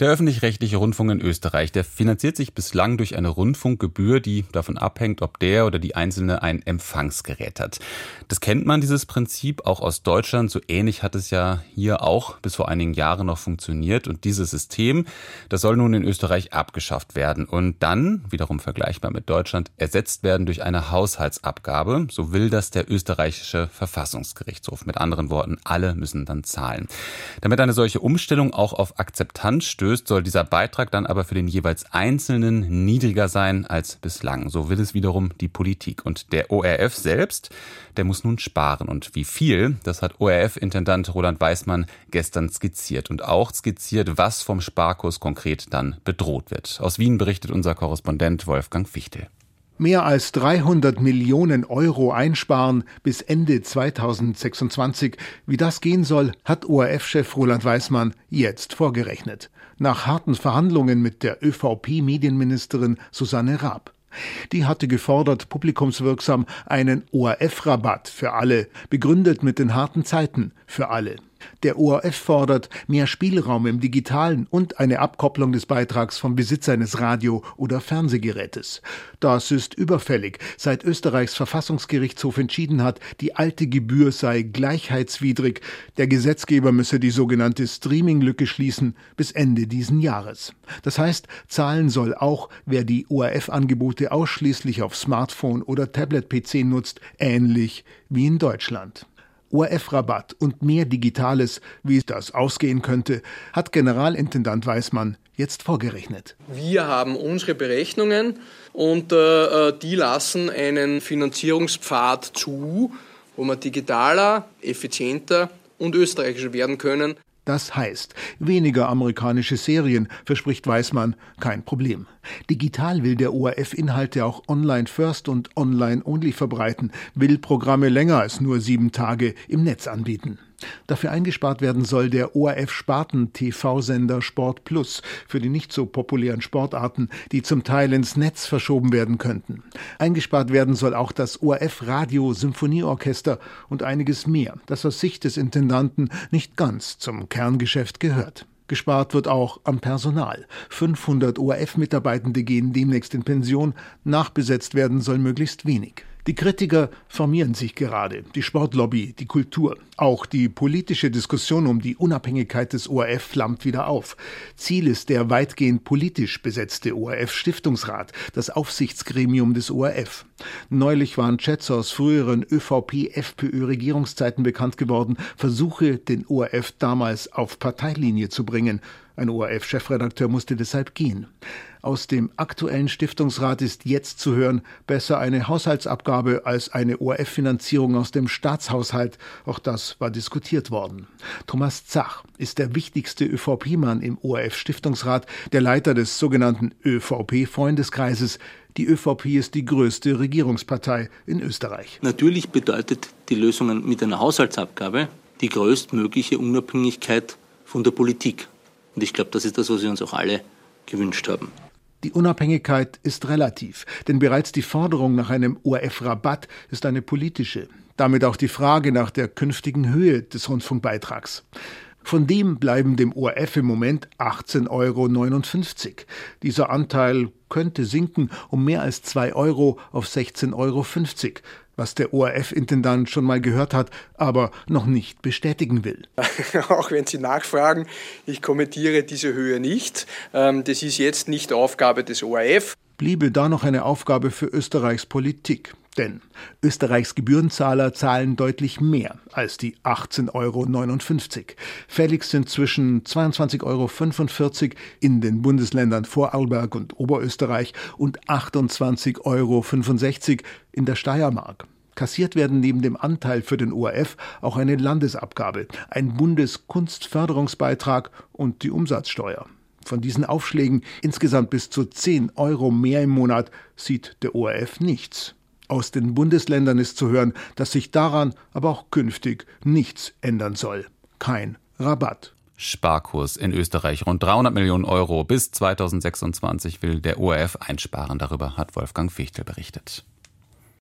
der öffentlich-rechtliche Rundfunk in Österreich, der finanziert sich bislang durch eine Rundfunkgebühr, die davon abhängt, ob der oder die Einzelne ein Empfangsgerät hat. Das kennt man, dieses Prinzip, auch aus Deutschland. So ähnlich hat es ja hier auch bis vor einigen Jahren noch funktioniert. Und dieses System, das soll nun in Österreich abgeschafft werden und dann, wiederum vergleichbar mit Deutschland, ersetzt werden durch eine Haushaltsabgabe. So will das der österreichische Verfassungsgerichtshof. Mit anderen Worten, alle müssen dann zahlen. Damit eine solche Umstellung auch auf Akzeptanz stößt, stößt, soll dieser Beitrag dann aber für den jeweils Einzelnen niedriger sein als bislang. So will es wiederum die Politik. Und der ORF selbst, der muss nun sparen. Und wie viel, das hat ORF-Intendant Roland Weismann gestern skizziert. Und auch skizziert, was vom Sparkurs konkret dann bedroht wird. Aus Wien berichtet unser Korrespondent Wolfgang Fichtel mehr als 300 Millionen Euro einsparen bis Ende 2026. Wie das gehen soll, hat ORF-Chef Roland Weismann jetzt vorgerechnet. Nach harten Verhandlungen mit der ÖVP-Medienministerin Susanne Raab. Die hatte gefordert, publikumswirksam einen ORF-Rabatt für alle, begründet mit den harten Zeiten für alle. Der ORF fordert mehr Spielraum im Digitalen und eine Abkopplung des Beitrags vom Besitz eines Radio- oder Fernsehgerätes. Das ist überfällig, seit Österreichs Verfassungsgerichtshof entschieden hat, die alte Gebühr sei gleichheitswidrig. Der Gesetzgeber müsse die sogenannte Streaming-Lücke schließen bis Ende diesen Jahres. Das heißt, zahlen soll auch, wer die ORF-Angebote ausschließlich auf Smartphone oder Tablet-PC nutzt, ähnlich wie in Deutschland. ORF-Rabatt und mehr Digitales, wie das ausgehen könnte, hat Generalintendant Weismann jetzt vorgerechnet. Wir haben unsere Berechnungen und äh, äh die lassen einen Finanzierungspfad zu, wo wir digitaler, effizienter und österreichischer werden können. Das heißt, weniger amerikanische Serien, verspricht Weißmann, kein Problem. Digital will der ORF Inhalte auch online first und online only verbreiten, will Programme länger als nur sieben Tage im Netz anbieten. Dafür eingespart werden soll der ORF-Sparten-TV-Sender Sport Plus für die nicht so populären Sportarten, die zum Teil ins Netz verschoben werden könnten. Eingespart werden soll auch das ORF-Radio-Symphonieorchester und einiges mehr, das aus Sicht des Intendanten nicht ganz zum Kerngeschäft gehört. Gespart wird auch am Personal. 500 ORF-Mitarbeitende gehen demnächst in Pension. Nachbesetzt werden soll möglichst wenig. Die Kritiker formieren sich gerade, die Sportlobby, die Kultur. Auch die politische Diskussion um die Unabhängigkeit des ORF flammt wieder auf. Ziel ist der weitgehend politisch besetzte ORF-Stiftungsrat, das Aufsichtsgremium des ORF. Neulich waren Chats aus früheren ÖVP-FPÖ-Regierungszeiten bekannt geworden, Versuche, den ORF damals auf Parteilinie zu bringen. Ein ORF-Chefredakteur musste deshalb gehen. Aus dem aktuellen Stiftungsrat ist jetzt zu hören, besser eine Haushaltsabgabe als eine ORF-Finanzierung aus dem Staatshaushalt. Auch das war diskutiert worden. Thomas Zach ist der wichtigste ÖVP-Mann im ORF-Stiftungsrat, der Leiter des sogenannten ÖVP-Freundeskreises. Die ÖVP ist die größte Regierungspartei in Österreich. Natürlich bedeutet die Lösung mit einer Haushaltsabgabe die größtmögliche Unabhängigkeit von der Politik. Und ich glaube, das ist das, was wir uns auch alle gewünscht haben. Die Unabhängigkeit ist relativ, denn bereits die Forderung nach einem ORF-Rabatt ist eine politische. Damit auch die Frage nach der künftigen Höhe des Rundfunkbeitrags. Von dem bleiben dem ORF im Moment 18,59 Euro. Dieser Anteil könnte sinken um mehr als 2 Euro auf 16,50 Euro was der ORF-Intendant schon mal gehört hat, aber noch nicht bestätigen will. Auch wenn Sie nachfragen, ich kommentiere diese Höhe nicht. Ähm, das ist jetzt nicht Aufgabe des ORF. Bliebe da noch eine Aufgabe für Österreichs Politik. Denn Österreichs Gebührenzahler zahlen deutlich mehr als die 18,59 Euro. Fällig sind zwischen 22,45 Euro in den Bundesländern Vorarlberg und Oberösterreich und 28,65 Euro in der Steiermark. Kassiert werden neben dem Anteil für den ORF auch eine Landesabgabe, ein Bundeskunstförderungsbeitrag und die Umsatzsteuer. Von diesen Aufschlägen insgesamt bis zu 10 Euro mehr im Monat sieht der ORF nichts. Aus den Bundesländern ist zu hören, dass sich daran aber auch künftig nichts ändern soll. Kein Rabatt. Sparkurs in Österreich. Rund 300 Millionen Euro bis 2026 will der ORF einsparen. Darüber hat Wolfgang Fichtel berichtet.